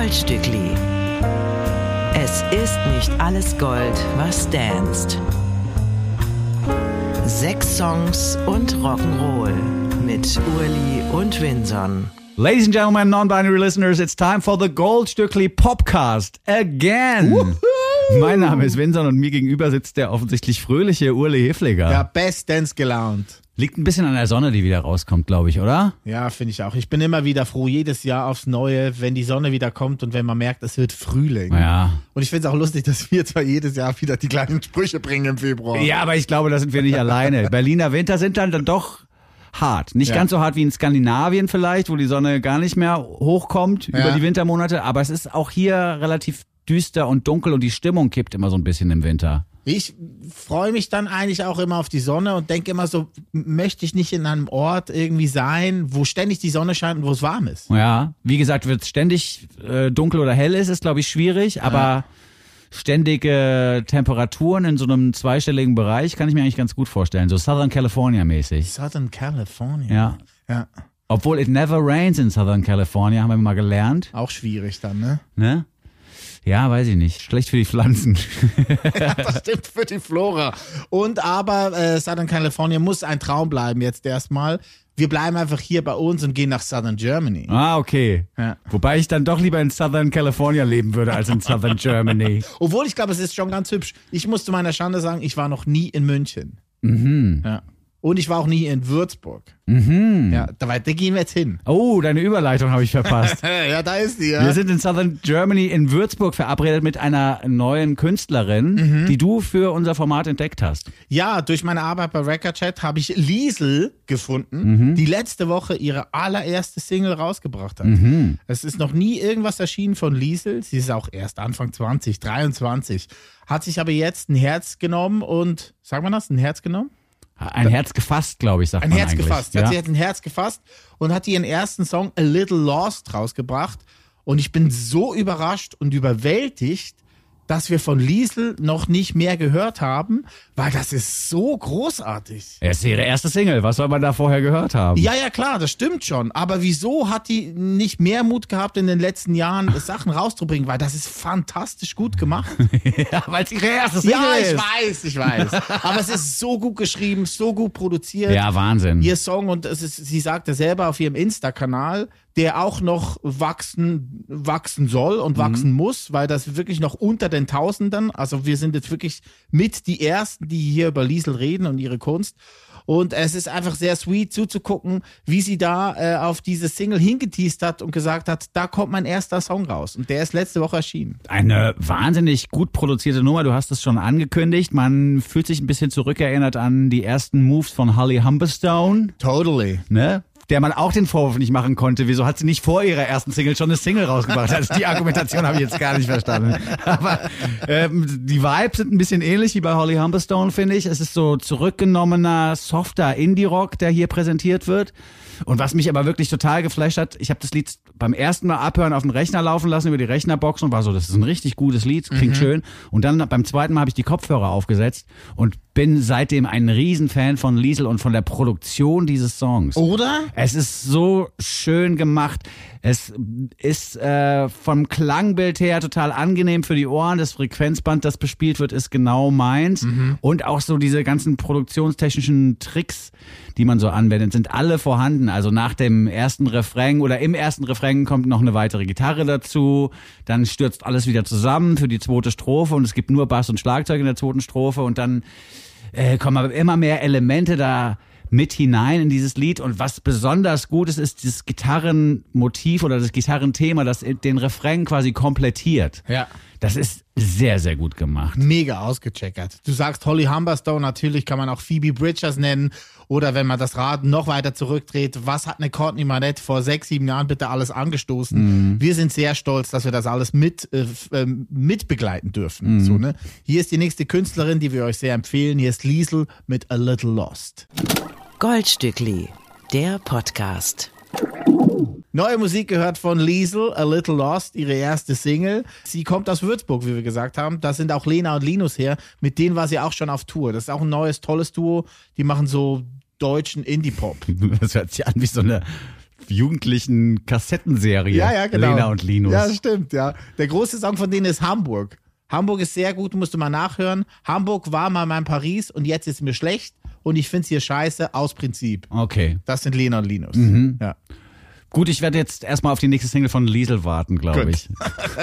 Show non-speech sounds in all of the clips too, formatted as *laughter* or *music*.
Goldstückli. Es ist nicht alles Gold, was danst. Sechs Songs und Rock'n'Roll mit Urli und Winson. Ladies and gentlemen, non-binary listeners, it's time for the Goldstückli Popcast again. Mein Name ist Winson und mir gegenüber sitzt der offensichtlich fröhliche Urli Hefliger. Ja, bestens gelaunt. Liegt ein bisschen an der Sonne, die wieder rauskommt, glaube ich, oder? Ja, finde ich auch. Ich bin immer wieder froh, jedes Jahr aufs Neue, wenn die Sonne wieder kommt und wenn man merkt, es wird Frühling. Ja. Und ich finde es auch lustig, dass wir zwar jedes Jahr wieder die gleichen Sprüche bringen im Februar. Ja, aber ich glaube, da sind wir nicht alleine. *laughs* Berliner Winter sind dann, dann doch hart. Nicht Ja. ganz so hart wie in Skandinavien vielleicht, wo die Sonne gar nicht mehr hochkommt Ja. über die Wintermonate, aber es ist auch hier relativ düster und dunkel und die Stimmung kippt immer so ein bisschen im Winter. Ich freue mich dann eigentlich auch immer auf die Sonne und denke immer so, möchte ich nicht in einem Ort irgendwie sein, wo ständig die Sonne scheint und wo es warm ist. Ja, wie gesagt, wird ständig äh, dunkel oder hell ist, ist glaube ich schwierig, aber ständige Temperaturen in so einem zweistelligen Bereich kann ich mir eigentlich ganz gut vorstellen, so Southern California mäßig. Southern California. Ja. Ja, Obwohl it never rains in Southern California, haben wir mal gelernt, auch schwierig dann, ne? ne? Ja, weiß ich nicht. Schlecht für die Pflanzen. *laughs* Das stimmt für die Flora. Und aber äh, Southern California muss ein Traum bleiben jetzt erstmal. Wir bleiben einfach hier bei uns und gehen nach Southern Germany. Ah, okay. Ja. Wobei ich dann doch lieber in Southern California leben würde als in Southern Germany. *laughs* Obwohl ich glaube, es ist schon ganz hübsch. Ich muss zu meiner Schande sagen, ich war noch nie in München. Mhm. Ja. Und ich war auch nie in Würzburg. Mhm. Ja, da, da gehen wir jetzt hin. Oh, deine Überleitung habe ich verpasst. *laughs* ja, da ist die, Wir ja. sind in Southern Germany in Würzburg verabredet mit einer neuen Künstlerin, Mhm. die du für unser Format entdeckt hast. Ja, durch meine Arbeit bei Record Chat habe ich Liesel gefunden, Mhm. die letzte Woche ihre allererste Single rausgebracht hat. Mhm. Es ist noch nie irgendwas erschienen von Liesel. Sie ist auch erst Anfang 20, 23. Hat sich aber jetzt ein Herz genommen und, sagt man das, ein Herz genommen? Ein Herz gefasst, glaube ich, sagt Ein man Herz eigentlich. gefasst. Hat Ja? sie jetzt ein Herz gefasst und hat ihren ersten Song A Little Lost rausgebracht. Und ich bin so überrascht und überwältigt, dass wir von Liesel noch nicht mehr gehört haben, weil das ist so großartig. Es ist ihre erste Single. Was soll man da vorher gehört haben? Ja, ja, klar, das stimmt schon. Aber wieso hat die nicht mehr Mut gehabt, in den letzten Jahren *laughs* Sachen rauszubringen? Weil das ist fantastisch gut gemacht. *laughs* Ja, weil es ihre erste Single ja, ich ist. weiß, ich weiß. *laughs* Aber es ist so gut geschrieben, so gut produziert. Ja, Wahnsinn. Ihr Song und es ist, sie sagte selber auf ihrem Insta-Kanal, der auch noch wachsen, wachsen soll und Mhm. wachsen muss, weil das wirklich noch unter den Tausenden, also wir sind jetzt wirklich mit die Ersten, die hier über Liesel reden und ihre Kunst. Und es ist einfach sehr sweet zuzugucken, wie sie da äh, auf diese Single hingeteased hat und gesagt hat, da kommt mein erster Song raus. Und der ist letzte Woche erschienen. Eine wahnsinnig gut produzierte Nummer. Du hast es schon angekündigt. Man fühlt sich ein bisschen zurückerinnert an die ersten Moves von Holly Humberstone, Totally. ne? Der man auch den Vorwurf nicht machen konnte. Wieso hat sie nicht vor ihrer ersten Single schon eine Single rausgebracht? Also die Argumentation habe ich jetzt gar nicht verstanden. *laughs* Aber ähm, die Vibes sind ein bisschen ähnlich wie bei Holly Humberstone, finde ich. Es ist so zurückgenommener, softer Indie-Rock, der hier präsentiert wird. Und was mich aber wirklich total geflasht hat, ich habe das Lied beim ersten Mal abhören auf den Rechner laufen lassen über die Rechnerbox und war so, das ist ein richtig gutes Lied, klingt schön. Und dann beim zweiten Mal habe ich die Kopfhörer aufgesetzt und bin seitdem ein Riesenfan von Liesel und von der Produktion dieses Songs. Oder? Es ist so schön gemacht. Es ist äh, vom Klangbild her total angenehm für die Ohren. Das Frequenzband, das bespielt wird, ist genau meins. Und auch so diese ganzen produktionstechnischen Tricks, die man so anwendet, sind alle vorhanden. Also nach dem ersten Refrain oder im ersten Refrain kommt noch eine weitere Gitarre dazu. Dann stürzt alles wieder zusammen für die zweite Strophe und es gibt nur Bass und Schlagzeug in der zweiten Strophe und dann äh, kommen aber immer mehr Elemente da mit hinein in dieses Lied und was besonders gut ist, ist dieses Gitarrenmotiv oder das Gitarrenthema, das den Refrain quasi komplettiert. Ja. Das ist sehr, sehr gut gemacht. mega ausgecheckert. Du sagst Holly Humberstone, natürlich kann man auch Phoebe Bridgers nennen. Oder wenn man das Rad noch weiter zurückdreht, was hat eine Courtney Manette vor sechs, sieben Jahren bitte alles angestoßen? Wir sind sehr stolz, dass wir das alles mit, äh, ähm, mitbegleiten dürfen. So, ne? Hier ist die nächste Künstlerin, die wir euch sehr empfehlen. Hier ist Liesel mit A Little Lost. Goldstückli, der Podcast. Neue Musik gehört von Liesel, A Little Lost, ihre erste Single. Sie kommt aus Würzburg, wie wir gesagt haben. Da sind auch Lena und Linus her. Mit denen war sie auch schon auf Tour. Das ist auch ein neues, tolles Duo. Die machen so deutschen Indie-Pop. *laughs* Das hört sich an wie so eine jugendlichen Kassettenserie. Ja, ja, genau. Lena und Linus. Ja, stimmt, ja. Der große Song von denen ist Hamburg. Hamburg ist sehr gut, musst du mal nachhören. Hamburg war mal mein Paris und jetzt ist mir schlecht und ich find's hier scheiße aus Prinzip. Okay. Das sind Lena und Linus. Mhm. Ja. Gut, ich werde jetzt erstmal auf die nächste Single von Liesel warten, glaube ich.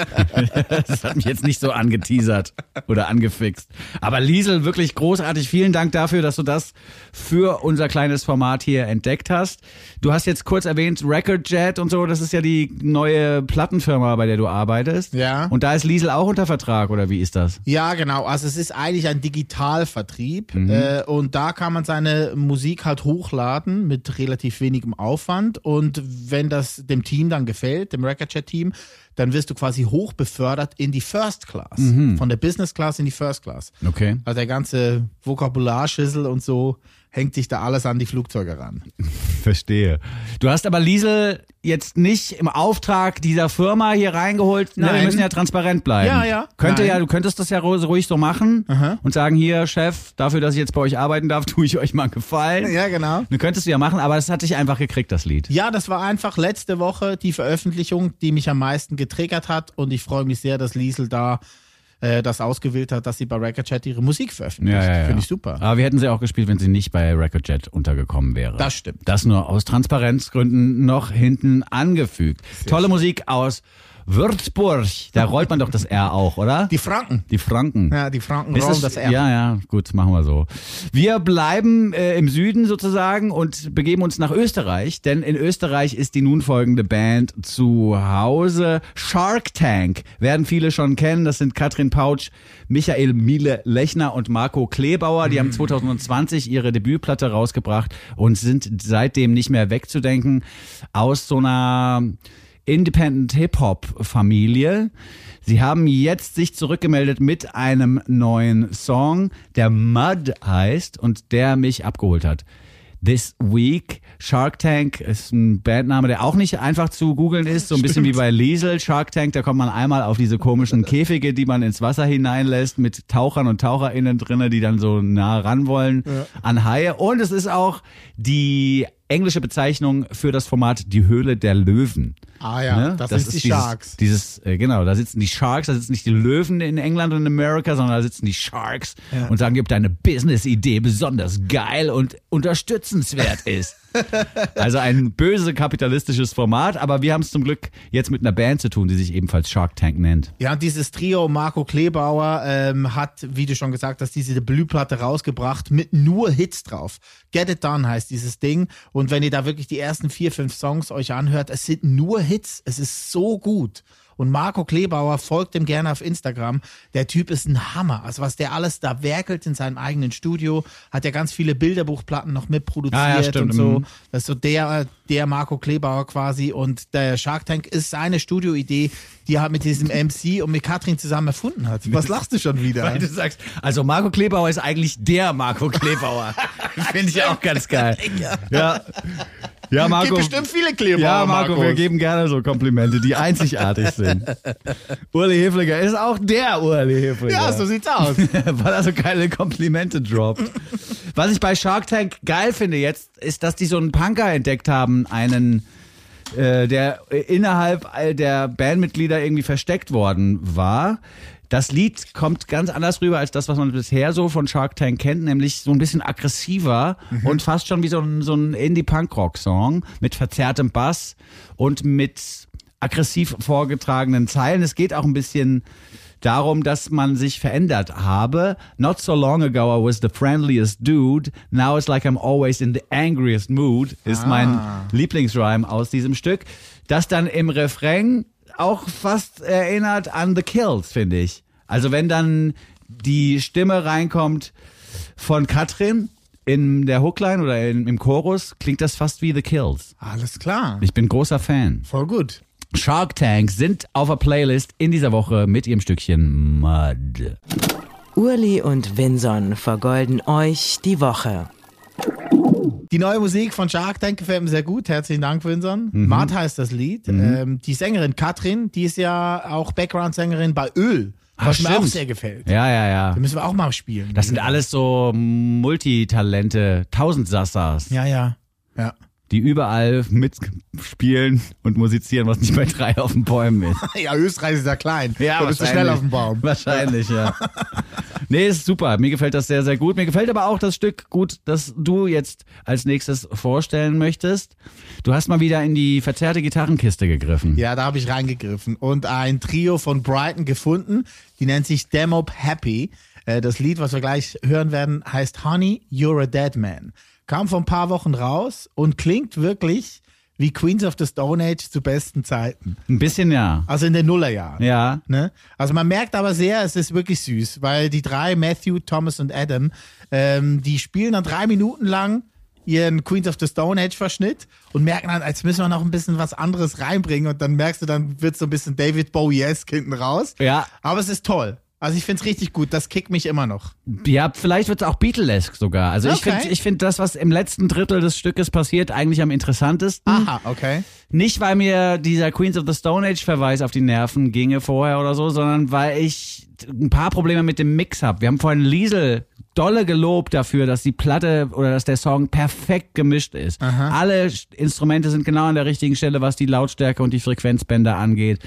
*laughs* das hat mich jetzt nicht so angeteasert oder angefixt. Aber Liesel, wirklich großartig. Vielen Dank dafür, dass du das für unser kleines Format hier entdeckt hast. Du hast jetzt kurz erwähnt Record Jet und so. Das ist ja die neue Plattenfirma, bei der du arbeitest. Ja. Und da ist Liesel auch unter Vertrag, oder wie ist das? Ja, genau. Also es ist eigentlich ein Digitalvertrieb Mhm. äh, und da kann man seine Musik halt hochladen mit relativ wenigem Aufwand und wenn das dem Team dann gefällt, dem Record Chat Team, dann wirst du quasi hoch befördert in die First Class, Mhm. von der Business Class in die First Class. Okay. Also der ganze Vokabularschüssel und so hängt sich da alles an die Flugzeuge ran. *laughs* Verstehe. Du hast aber Liesel jetzt nicht im Auftrag dieser Firma hier reingeholt. Ne, wir Nein. müssen ja transparent bleiben. Ja, ja. Könnte Nein. ja, du könntest das ja ru- ruhig so machen und sagen, hier, Chef, dafür, dass ich jetzt bei euch arbeiten darf, *laughs* tue ich euch mal einen Gefallen. Ja, genau. Du könntest du ja machen, aber das hat dich einfach gekriegt, das Lied. Ja, das war einfach letzte Woche die Veröffentlichung, die mich am meisten getriggert hat und ich freue mich sehr, dass Liesel da äh, das ausgewählt hat, dass sie bei Record Chat ihre Musik veröffentlicht. Ja, ja, ja. Finde ich super. Aber wir hätten sie auch gespielt, wenn sie nicht bei Record Jet untergekommen wäre. Das stimmt. Das nur aus Transparenzgründen noch hinten angefügt. Tolle Musik aus Würzburg. Da rollt man doch das R auch, oder? Die Franken. Die Franken. Ja, die Franken rollen es- das R. Ja, ja, gut, machen wir so. Wir bleiben äh, im Süden sozusagen und begeben uns nach Österreich, denn in Österreich ist die nun folgende Band zu Hause. Shark Tank werden viele schon kennen. Das sind Katrin Pautsch, Michael Miele Lechner und Marco Kleebauer. Die haben 2020 ihre Debütplatte rausgebracht und sind seitdem nicht mehr wegzudenken aus so einer Independent Hip-Hop-Familie. Sie haben jetzt sich zurückgemeldet mit einem neuen Song, der Mud heißt und der mich abgeholt hat. This Week. Shark Tank ist ein Bandname, der auch nicht einfach zu googeln ist. So ein bisschen wie bei Liesel. Shark Tank, da kommt man einmal auf diese komischen Käfige, die man ins Wasser hineinlässt, mit Tauchern und TaucherInnen drinne, die dann so nah ran wollen an Haie. Und es ist auch die englische Bezeichnung für das Format Die Höhle der Löwen. Ah ja, Ne? das, sind die dieses, Sharks. Dieses, äh, genau, da sitzen die Sharks, da sitzen nicht die Löwen in England und in Amerika, sondern da sitzen die Sharks und sagen, ob deine Business-Idee besonders geil und unterstützenswert *laughs* ist. *laughs* also ein böse kapitalistisches Format, aber wir haben es zum Glück jetzt mit einer Band zu tun, die sich ebenfalls Shark Tank nennt. Ja, und dieses Trio Marco Kleebauer ähm, hat, wie du schon gesagt hast, diese Debütplatte rausgebracht mit nur Hits drauf. Get It Done heißt dieses Ding. Und wenn ihr da wirklich die ersten vier, fünf Songs euch anhört, es sind nur Hits. Es ist so gut. Und Marco Kleebauer folgt dem gerne auf Instagram. Der Typ ist ein Hammer. Also was der alles da werkelt in seinem eigenen Studio, hat ja ganz viele Bilderbuchplatten noch mitproduziert Ah, ja, stimmt. und so. Mhm. Das ist so der, der Marco Kleebauer quasi. Und der Shark Tank ist seine Studioidee, die er halt mit diesem MC und mit Katrin zusammen erfunden hat. Was lachst du schon wieder? Weil du sagst, also Marco Kleebauer ist eigentlich der Marco Kleebauer. *laughs* Finde ich auch ganz geil. Ja. Ja, Es Marco. gibt bestimmt viele Kleebauer. Ja, Marco, Markus. wir geben gerne so Komplimente, die einzigartig sind. *laughs* Uli Hefliger ist auch der Uli Hefliger. Ja, so sieht's aus. *laughs* weil er so geile Komplimente droppt. Was ich bei Shark Tank geil finde jetzt, ist, dass die so einen Punker entdeckt haben, einen, äh, der innerhalb all der Bandmitglieder irgendwie versteckt worden war. Das Lied kommt ganz anders rüber als das, was man bisher so von Shark Tank kennt, nämlich so ein bisschen aggressiver und fast schon wie so ein, so ein Indie-Punk-Rock-Song mit verzerrtem Bass und mit aggressiv vorgetragenen Zeilen. Es geht auch ein bisschen darum, dass man sich verändert habe. Not so long ago I was the friendliest dude. Now it's like I'm always in the angriest mood. Ist mein Lieblingsrhyme aus diesem Stück. Das dann im Refrain auch fast erinnert an The Kills, finde ich. Also wenn dann die Stimme reinkommt von Katrin in der Hookline oder in, im Chorus, klingt das fast wie The Kills. Alles klar. Ich bin großer Fan. Voll gut. Shark Tank sind auf der Playlist in dieser Woche mit ihrem Stückchen Mud. Urli und Vinson vergolden euch die Woche. Die neue Musik von Shark Tank gefällt mir sehr gut. Herzlichen Dank, Vincent. Mhm. Mart heißt das Lied. Ähm, die Sängerin Katrin, die ist ja auch Background-Sängerin bei Öl. Was mir auch sehr gefällt. Ja, ja, ja. Da müssen wir auch mal spielen. Das sind alles so Multitalente, Tausendsassas. ja, ja. Ja. Die überall mitspielen und musizieren, was nicht bei drei auf den Bäumen ist. *laughs* Ja, Österreich ist ja klein. Ja, da bist du schnell auf dem Baum. *laughs* Wahrscheinlich, ja. *laughs* Nee, ist super. Mir gefällt das sehr, sehr gut. Mir gefällt aber auch das Stück gut, das du jetzt als nächstes vorstellen möchtest. Du hast mal wieder in die verzerrte Gitarrenkiste gegriffen. Ja, da habe ich reingegriffen und ein Trio von Brighton gefunden. Die nennt sich Demop Happy. Äh, Das Lied, was wir gleich hören werden, heißt Honey, You're a Dead Man. Kam vor ein paar Wochen raus und klingt wirklich wie Queens of the Stone Age zu besten Zeiten. Ein bisschen ja. Also in den Nullerjahren. Ja. Ne? Also man merkt aber sehr, es ist wirklich süß, weil die drei, Matthew, Thomas und Adam, ähm, die spielen dann drei Minuten lang ihren Queens of the Stone Age Verschnitt und merken dann, als müssen wir noch ein bisschen was anderes reinbringen und dann merkst du, dann wird so ein bisschen David Bowie-esque hinten raus. Ja. Aber es ist toll. Also ich find's richtig gut, das kickt mich immer noch. Ja, vielleicht wird es auch Beatlesque sogar. Also ich Okay. finde ich find das, was im letzten Drittel des Stückes passiert, eigentlich am interessantesten. Aha, okay. Nicht, weil mir dieser Queens of the Stone Age Verweis auf die Nerven ginge vorher oder so, sondern weil ich ein paar Probleme mit dem Mix habe. Wir haben vorhin Liesel dolle gelobt dafür, dass die Platte oder dass der Song perfekt gemischt ist. Alle Sch- Instrumente sind genau an der richtigen Stelle, was die Lautstärke und die Frequenzbänder angeht.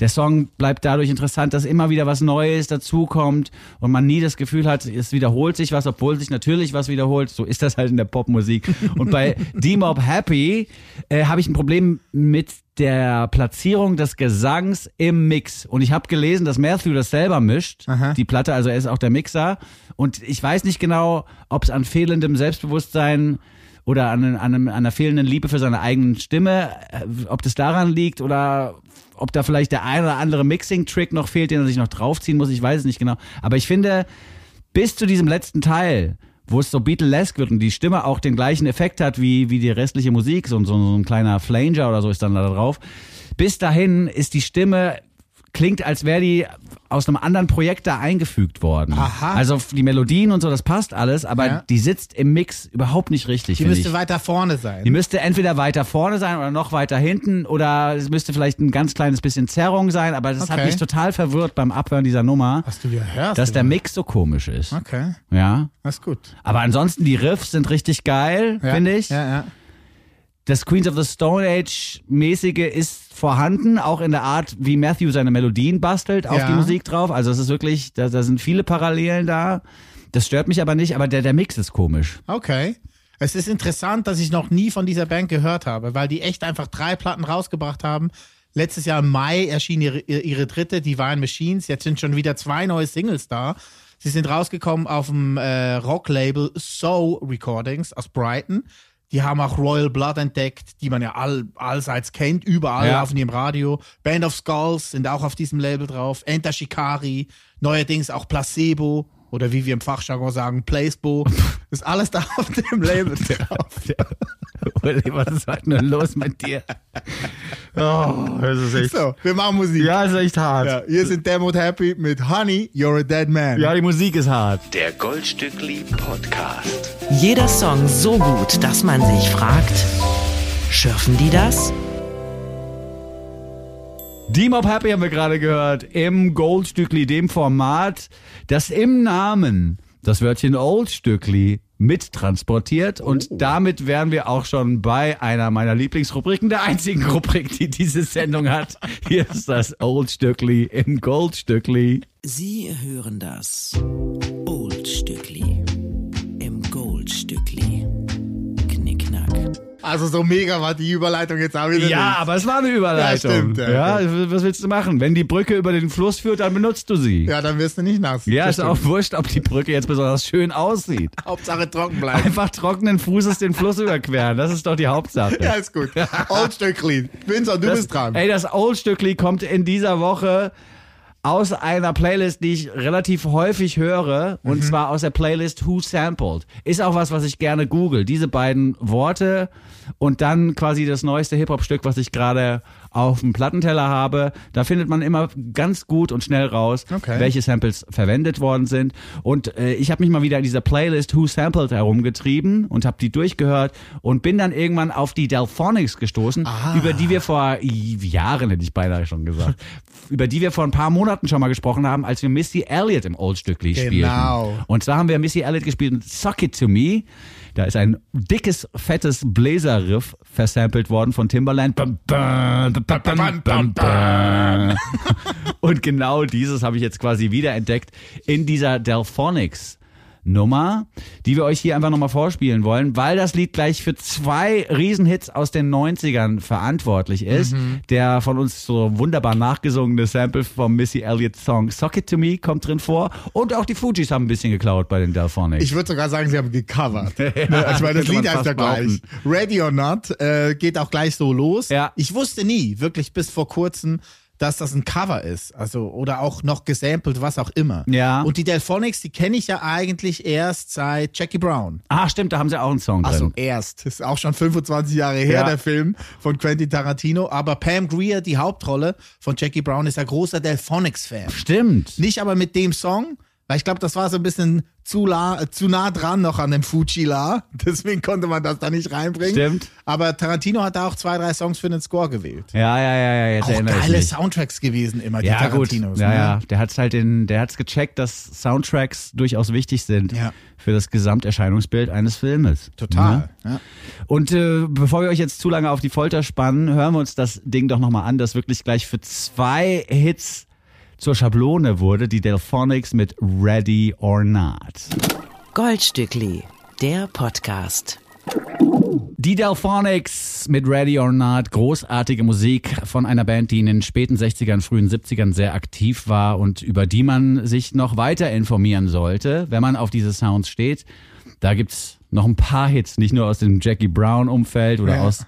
Der Song bleibt dadurch interessant, dass immer wieder was Neues dazukommt und man nie das Gefühl hat, es wiederholt sich was, obwohl sich natürlich was wiederholt. So ist das halt in der Popmusik. Und bei *laughs* D-Mob Happy äh, habe ich ein Problem mit der Platzierung des Gesangs im Mix. Und ich habe gelesen, dass Matthew das selber mischt, die Platte, also er ist auch der Mixer. Und ich weiß nicht genau, ob es an fehlendem Selbstbewusstsein oder an, an, an einer fehlenden Liebe für seine eigenen Stimme, äh, ob das daran liegt oder ob da vielleicht der ein oder andere Mixing-Trick noch fehlt, den er sich noch draufziehen muss. Ich weiß es nicht genau. Aber ich finde, bis zu diesem letzten Teil, wo es so Beatlesque wird und die Stimme auch den gleichen Effekt hat wie, wie die restliche Musik, so, so, so ein kleiner Flanger oder so ist dann da drauf. Bis dahin ist die Stimme, klingt, als wäre die aus einem anderen Projekt da eingefügt worden. Aha. Also die Melodien und so, das passt alles, aber Ja. die sitzt im Mix überhaupt nicht richtig. Die müsste ich. weiter vorne sein. Die müsste entweder weiter vorne sein oder noch weiter hinten oder es müsste vielleicht ein ganz kleines bisschen Zerrung sein, aber das hat Okay. mich total verwirrt beim Abhören dieser Nummer, Was du hörst. dass der. Mix so komisch ist. Okay, Ja. das ist gut. Aber ansonsten, die Riffs sind richtig geil, Ja, finde ich. Ja, ja. Das Queens of the Stone Age mäßige ist vorhanden, auch in der Art, wie Matthew seine Melodien bastelt auf Ja. die Musik drauf. Also es ist wirklich, da, da sind viele Parallelen da. Das stört mich aber nicht, aber der, der Mix ist komisch. Okay. Es ist interessant, dass ich noch nie von dieser Band gehört habe, weil die echt einfach drei Platten rausgebracht haben. Letztes Jahr im Mai erschien ihre, ihre dritte, Divine Machines. Jetzt sind schon wieder zwei neue Singles da. Sie sind rausgekommen auf dem äh, Rocklabel So Recordings aus Brighton. Die haben auch Royal Blood entdeckt, die man ja all, allseits kennt. Überall Ja. laufen die im Radio. Band of Skulls sind auch auf diesem Label drauf. Enter Shikari. Neuerdings auch Placebo. Oder wie wir im Fachjargon sagen, Placebo. *laughs* Ist alles da auf dem Label *laughs* drauf. Uli, was ist heute nur los mit dir? *laughs* Oh, das ist echt. So, wir machen Musik. Ja, ist echt hart. Ja, hier sind Demot Happy mit Honey, You're a Dead Man. Ja, die Musik ist hart. Der Goldstückli Podcast. Jeder Song so gut, dass man sich fragt, schürfen die das? Die Mob Happy haben wir gerade gehört im Goldstückli, dem Format, das im Namen das Wörtchen Oldstückli mittransportiert. Und damit wären wir auch schon bei einer meiner Lieblingsrubriken, der einzigen Rubrik, die diese Sendung hat. Hier ist das Oldstückli im Goldstückli. Sie hören das Oldstückli Goldstückli. Knickknack. Also so mega war die Überleitung jetzt auch wieder Ja, nicht. aber es war eine Überleitung. Ja, stimmt, ja. ja, was willst du machen? Wenn die Brücke über den Fluss führt, dann benutzt du sie. Ja, dann wirst du nicht nass. Ja, Das ist auch wurscht, ob die Brücke jetzt besonders schön aussieht. *laughs* Hauptsache trocken bleiben. Einfach trockenen Fußes den Fluss überqueren, das ist doch die Hauptsache. Ja, ist gut. *laughs* Old Stöckli. Vincent, du das, bist dran. Ey, das Oldstückli kommt in dieser Woche aus einer Playlist, die ich relativ häufig höre, Mhm. und zwar aus der Playlist Who Sampled. Ist auch was, was ich gerne google. Diese beiden Worte und dann quasi das neueste Hip-Hop-Stück, was ich gerade auf dem Plattenteller habe. Da findet man immer ganz gut und schnell raus, Okay. welche Samples verwendet worden sind. Und äh, ich habe mich mal wieder in dieser Playlist Who Sampled herumgetrieben und habe die durchgehört und bin dann irgendwann auf die Delphonics gestoßen, über die wir vor Jahren, hätte ich beinahe schon gesagt, *laughs* über die wir vor ein paar Monaten schon mal gesprochen haben, als wir Missy Elliott im Old Stückli Genau. spielten. Und zwar haben wir Missy Elliott gespielt Suck It To Me. Da ist ein dickes, fettes Bläserriff versampelt worden von bam. Und genau dieses habe ich jetzt quasi wiederentdeckt in dieser Delphonics. Nummer, die wir euch hier einfach nochmal vorspielen wollen, weil das Lied gleich für zwei Riesenhits aus den 90ern verantwortlich ist. Der von uns so wunderbar nachgesungene Sample vom Missy Elliott Song Sock It To Me kommt drin vor und auch die Fujis haben ein bisschen geklaut bei den Delphonics. Ich würde sogar sagen, sie haben gecovert. *laughs* Ne, ich meine, das Lied heißt ja gleich. Ready or Not äh, geht auch gleich so los. Ja. Ich wusste nie, wirklich bis vor kurzem, dass das ein Cover ist. Also, oder auch noch gesampelt, was auch immer. Ja. Und die Delphonics, die kenne ich ja eigentlich erst seit Jackie Brown. ah, stimmt, da haben sie auch einen Song drin. Also erst. Das ist auch schon 25 Jahre her, Ja. der Film von Quentin Tarantino. Aber Pam Grier, die Hauptrolle von Jackie Brown, ist ein großer Delphonics-Fan. Stimmt. Nicht aber mit dem Song, weil ich glaube, das war so ein bisschen zu, la, zu nah dran noch an dem Fuji-La. *laughs* Deswegen konnte man das da nicht reinbringen. Stimmt. Aber Tarantino hat da auch zwei, drei Songs für den Score gewählt. Ja, ja, ja, ja, jetzt Auch geile. Soundtracks gewesen immer, die Ja, gut. Tarantinos. Ja, ne? ja. Der hat's halt den, der hat's gecheckt, dass Soundtracks durchaus wichtig sind Ja. für das Gesamterscheinungsbild eines Filmes. Total. Ne? Ja. Und äh, bevor wir euch jetzt zu lange auf die Folter spannen, hören wir uns das Ding doch nochmal an, das wirklich gleich für zwei Hits zur Schablone wurde, die Delphonics mit Ready or Not. Goldstückli, der Podcast. Die Delphonics mit Ready or Not, großartige Musik von einer Band, die in den späten 60ern, frühen 70ern sehr aktiv war und über die man sich noch weiter informieren sollte, wenn man auf diese Sounds steht. Da gibt's noch ein paar Hits, nicht nur aus dem Jackie Brown Umfeld oder Ja. aus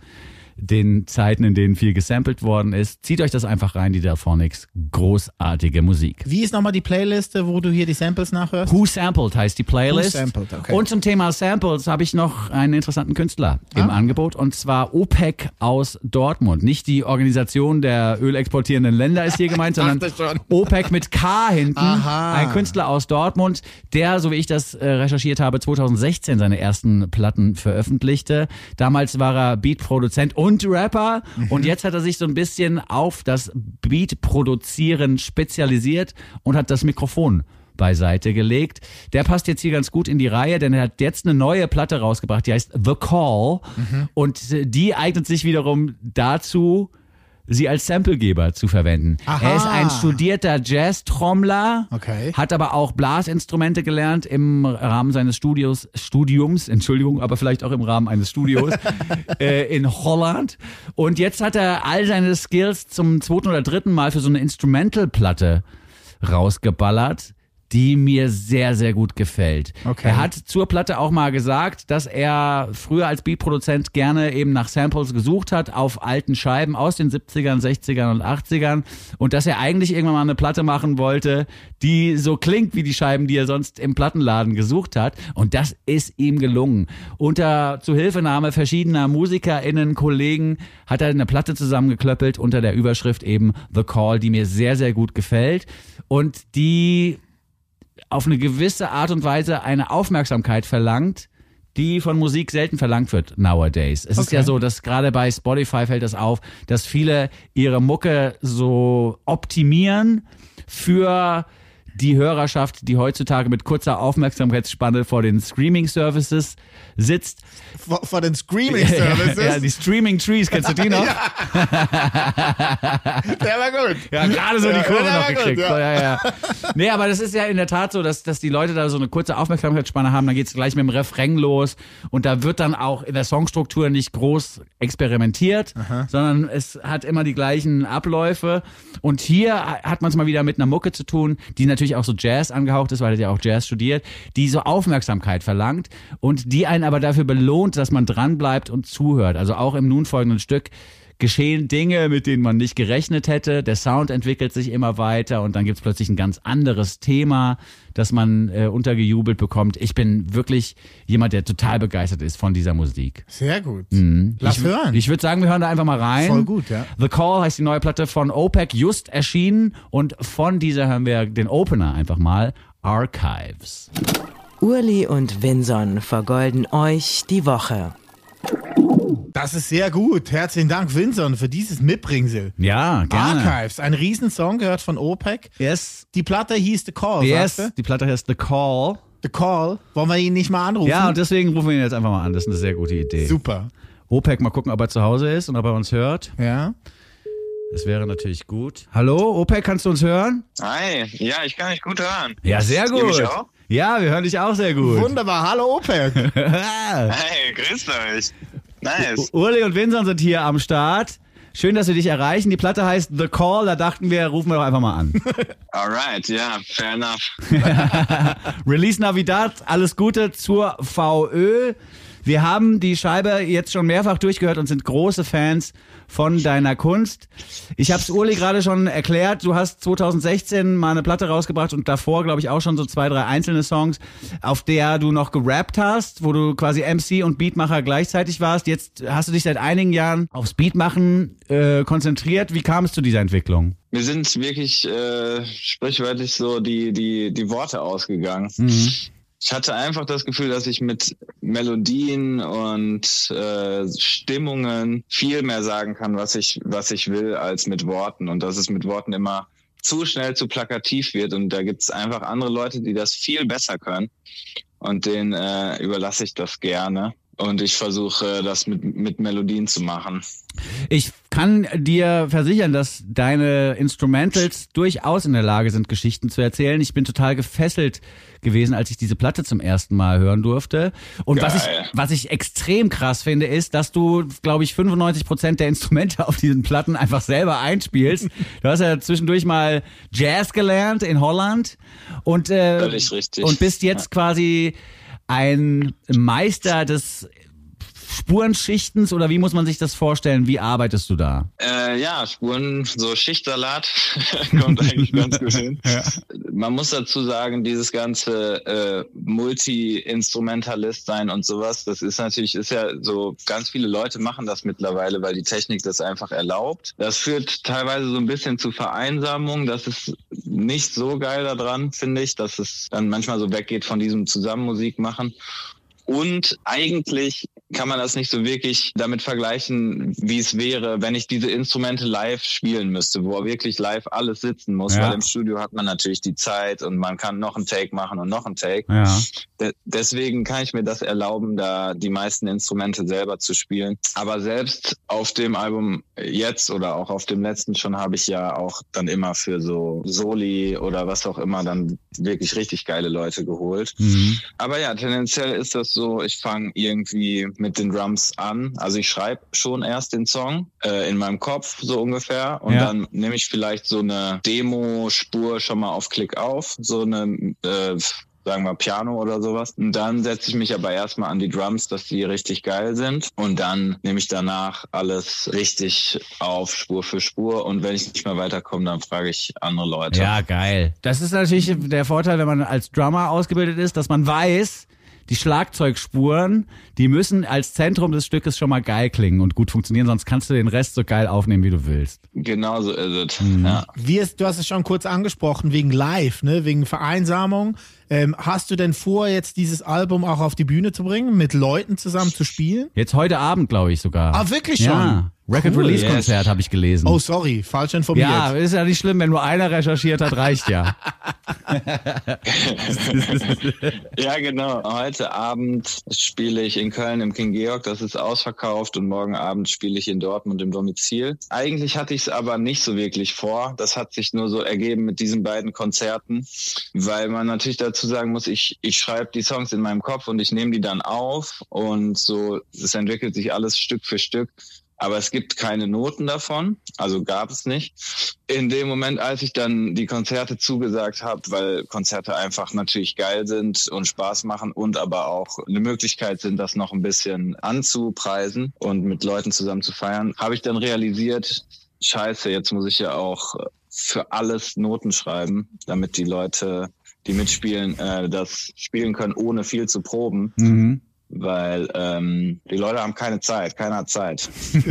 den Zeiten, in denen viel gesampelt worden ist. Zieht euch das einfach rein, die Delphonics. Großartige Musik. Wie ist nochmal die Playliste, wo du hier die Samples nachhörst? Who Sampled heißt die Playlist. Who Sampled, okay. Und zum Thema Samples habe ich noch einen interessanten Künstler im Ah. Angebot und zwar OPEC aus Dortmund. Nicht die Organisation der ölexportierenden Länder ist hier *laughs* gemeint, sondern. OPEC mit K hinten. Aha. Ein Künstler aus Dortmund, der, so wie ich das äh, recherchiert habe, 2016 seine ersten Platten veröffentlichte. Damals war er Beatproduzent und Rapper. Und jetzt hat er sich so ein bisschen auf das Beat-Produzieren spezialisiert und hat das Mikrofon beiseite gelegt. Der passt jetzt hier ganz gut in die Reihe, denn er hat jetzt eine neue Platte rausgebracht, die heißt The Call. Und äh, die eignet sich wiederum dazu, sie als Samplegeber zu verwenden. Aha. Er ist ein studierter Jazz-Trommler, Okay. hat aber auch Blasinstrumente gelernt im Rahmen seines Studios, Studiums, Entschuldigung, aber vielleicht auch im Rahmen eines Studios *laughs* äh, in Holland. Und jetzt hat er all seine Skills zum zweiten oder dritten Mal für so eine Instrumental-Platte rausgeballert die mir sehr, sehr gut gefällt. Okay. Er hat zur Platte auch mal gesagt, dass er früher als Beatproduzent gerne eben nach Samples gesucht hat auf alten Scheiben aus den 70ern, 60ern und 80ern und dass er eigentlich irgendwann mal eine Platte machen wollte, die so klingt wie die Scheiben, die er sonst im Plattenladen gesucht hat und das ist ihm gelungen. Unter Zuhilfenahme verschiedener MusikerInnen, Kollegen hat er eine Platte zusammengeklöppelt unter der Überschrift eben The Call, die mir sehr, sehr gut gefällt und die auf eine gewisse Art und Weise eine Aufmerksamkeit verlangt, die von Musik selten verlangt wird nowadays. Es ist Okay. ja so, dass gerade bei Spotify fällt es auf, dass viele ihre Mucke so optimieren für die Hörerschaft, die heutzutage mit kurzer Aufmerksamkeitsspanne vor den Streaming-Services sitzt. Vor, vor den Screaming *laughs* Services. ja, die Streaming-Trees, kennst du die noch? *laughs* *laughs* der war gut. Ja, gerade so die Ja, Kurve der noch gut, gekriegt. ja. Ja, ja. Nee, aber das ist ja in der Tat so, dass, dass die Leute da so eine kurze Aufmerksamkeitsspanne haben, dann geht's gleich mit dem Refrain los und da wird dann auch in der Songstruktur nicht groß experimentiert, sondern es hat immer die gleichen Abläufe und hier hat man es mal wieder mit einer Mucke zu tun, die natürlich auch so Jazz angehaucht ist, weil er ja auch Jazz studiert, die so Aufmerksamkeit verlangt und die einen aber dafür belohnt, dass man dranbleibt und zuhört. Also auch im nun folgenden Stück geschehen Dinge, mit denen man nicht gerechnet hätte. Der Sound entwickelt sich immer weiter und dann gibt's plötzlich ein ganz anderes Thema, das man äh, untergejubelt bekommt. Ich bin wirklich jemand, der total begeistert ist von dieser Musik. Sehr gut. Lass Mhm. ich, hören. Ich würde sagen, wir hören da einfach mal rein. Voll gut, ja. The Call heißt die neue Platte von OPEC, just erschienen. Und von dieser hören wir den Opener einfach mal. Archives. Urli und Vinson vergolden euch die Woche. Das ist sehr gut. Herzlichen Dank, Vincent, für dieses Mitbringsel. Ja, gerne. Archives, ein Riesensong gehört von OPEC. Yes. Die Platte hieß The Call, Yes. sagst Die Platte heißt The Call. du? The Call. Wollen wir ihn nicht mal anrufen? Ja, und deswegen rufen wir ihn jetzt einfach mal an. Das ist eine sehr gute Idee. Super. OPEC, mal gucken, ob er zu Hause ist und ob er uns hört. Ja. Das wäre natürlich gut. Hallo, OPEC, kannst du uns hören? Hi, ja, ich kann dich gut hören. Ja, sehr Ihr mich gut. auch? Ja, wir hören dich auch sehr gut. Wunderbar. Hallo, OPEC. *laughs* Hey, grüßt euch. Nice. Uli und Vincent sind hier am Start. Schön, dass wir dich erreichen. Die Platte heißt The Call. Da dachten wir, rufen wir doch einfach mal an. *laughs* Alright, ja, fair enough. *laughs* Release Navidad, alles Gute zur VÖ. Wir haben die Scheibe jetzt schon mehrfach durchgehört und sind große Fans von deiner Kunst. Ich habe es Uli gerade schon erklärt. Du hast 2016 mal eine Platte rausgebracht und davor, glaube ich, auch schon so zwei, drei einzelne Songs, auf der du noch gerappt hast, wo du quasi MC und Beatmacher gleichzeitig warst. Jetzt hast du dich seit einigen Jahren aufs Beatmachen äh, konzentriert. Wie kam es zu dieser Entwicklung? Mir sind wirklich äh, sprichwörtlich so die, die, die Worte ausgegangen. Ich hatte einfach das Gefühl, dass ich mit Melodien und äh, Stimmungen viel mehr sagen kann, was ich, was ich will, als mit Worten. Und dass es mit Worten immer zu schnell zu plakativ wird. Und da gibt es einfach andere Leute, die das viel besser können. Und denen äh, überlasse ich das gerne. Und ich versuche, das mit, mit Melodien zu machen. Ich kann dir versichern, dass deine Instrumentals durchaus in der Lage sind, Geschichten zu erzählen. Ich bin total gefesselt gewesen, als ich diese Platte zum ersten Mal hören durfte. Und was ich, was ich extrem krass finde, ist, dass du, glaube ich, 95 Prozent der Instrumente *laughs* auf diesen Platten einfach selber einspielst. Du hast ja zwischendurch mal Jazz gelernt in Holland und, äh, und bist jetzt quasi ein Meister des Spurenschichtens oder wie muss man sich das vorstellen? Wie arbeitest du da? Äh, ja, Spuren, so Schichtsalat *laughs* kommt eigentlich ganz gut hin. *laughs* Man muss dazu sagen, dieses ganze äh, Multi-Instrumentalist sein und sowas, das ist natürlich, ist ja so, ganz viele Leute machen das mittlerweile, weil die Technik das einfach erlaubt. Das führt teilweise so ein bisschen zu Vereinsamung. Das ist nicht so geil daran, finde ich, dass es dann manchmal so weggeht von diesem Zusammenmusik machen. Und eigentlich kann man das nicht so wirklich damit vergleichen, wie es wäre, wenn ich diese Instrumente live spielen müsste, wo wirklich live alles sitzen muss, Ja. weil im Studio hat man natürlich die Zeit und man kann noch einen Take machen und noch einen Take. Ja. De deswegen kann ich mir das erlauben, da die meisten Instrumente selber zu spielen. Aber selbst auf dem Album jetzt oder auch auf dem letzten schon habe ich ja auch dann immer für so Soli oder was auch immer dann wirklich richtig geile Leute geholt. Mhm. Aber ja, tendenziell ist das so, ich fange irgendwie mit den Drums an. Also ich schreibe schon erst den Song äh, in meinem Kopf so ungefähr und Ja. dann nehme ich vielleicht so eine Demo-Spur schon mal auf Klick auf, so eine äh, sagen wir Piano oder sowas. Und dann setze ich mich aber erstmal an die Drums, dass die richtig geil sind. Und dann nehme ich danach alles richtig auf, Spur für Spur. Und wenn ich nicht mehr weiterkomme, dann frage ich andere Leute. Ja, geil. Das ist natürlich der Vorteil, wenn man als Drummer ausgebildet ist, dass man weiß, die Schlagzeugspuren, die müssen als Zentrum des Stückes schon mal geil klingen und gut funktionieren, sonst kannst du den Rest so geil aufnehmen, wie du willst. Genau so ist es. Mhm. Ja. Wie es, du hast es schon kurz angesprochen, wegen Live, ne? wegen Vereinsamung. Ähm, hast du denn vor, jetzt dieses Album auch auf die Bühne zu bringen, mit Leuten zusammen zu spielen? Jetzt heute Abend, glaube ich sogar. Ah, wirklich schon? Ja. Record Cool. Release Konzert Yes. habe ich gelesen. Oh, sorry, falsch informiert. ja, ist ja nicht schlimm, wenn nur einer recherchiert hat, reicht ja. *laughs* *laughs* Ja, genau. Heute Abend spiele ich in Köln im King Georg, das ist ausverkauft und morgen Abend spiele ich in Dortmund im Domizil. Eigentlich hatte ich es aber nicht so wirklich vor. Das hat sich nur so ergeben mit diesen beiden Konzerten, weil man natürlich dazu sagen muss, ich, ich schreibe die Songs in meinem Kopf und ich nehme die dann auf und so, es entwickelt sich alles Stück für Stück. Aber es gibt keine Noten davon, also gab es nicht. In dem Moment, als ich dann die Konzerte zugesagt habe, weil Konzerte einfach natürlich geil sind und Spaß machen und aber auch eine Möglichkeit sind, das noch ein bisschen anzupreisen und mit Leuten zusammen zu feiern, habe ich dann realisiert, scheiße, jetzt muss ich ja auch für alles Noten schreiben, damit die Leute, die mitspielen, äh, das spielen können, ohne viel zu proben. Mhm. Weil ähm, die Leute haben keine Zeit, keiner hat Zeit. *laughs*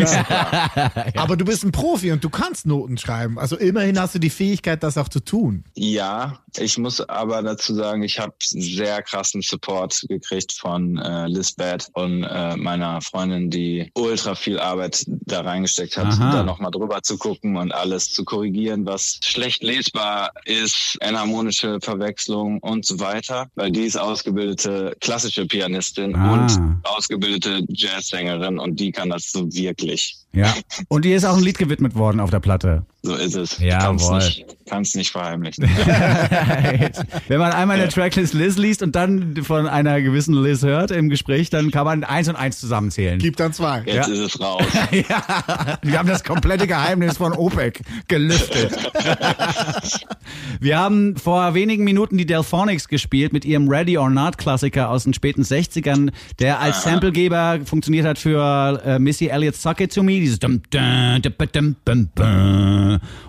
*laughs* Aber du bist ein Profi und du kannst Noten schreiben. Also immerhin hast du die Fähigkeit, das auch zu tun. Ja, ich muss aber dazu sagen, ich habe sehr krassen Support gekriegt von äh, Lisbeth und äh, meiner Freundin, die ultra viel Arbeit da reingesteckt hat, Aha. da nochmal drüber zu gucken und alles zu korrigieren, was schlecht lesbar ist, enharmonische Verwechslung und so weiter, weil die ist ausgebildete klassische Pianistin Ah. Und ausgebildete Jazzsängerin und die kann das so wirklich. Ja. Und dir ist auch ein Lied gewidmet worden auf der Platte. So ist es. Jawohl. Kann's nicht, kann's nicht verheimlichen. *laughs* Wenn man einmal in der Tracklist Liz liest und dann von einer gewissen Liz hört im Gespräch, dann kann man eins und eins zusammenzählen. Gib dann zwei. Jetzt ist es raus. *laughs* Ja, wir haben das komplette Geheimnis von OPEC gelüftet. *laughs* Wir haben vor wenigen Minuten die Delphonics gespielt mit ihrem Ready or Not Klassiker aus den späten 60ern, der als Samplegeber funktioniert hat für äh, Missy Elliott's Suck It To Me, dieses.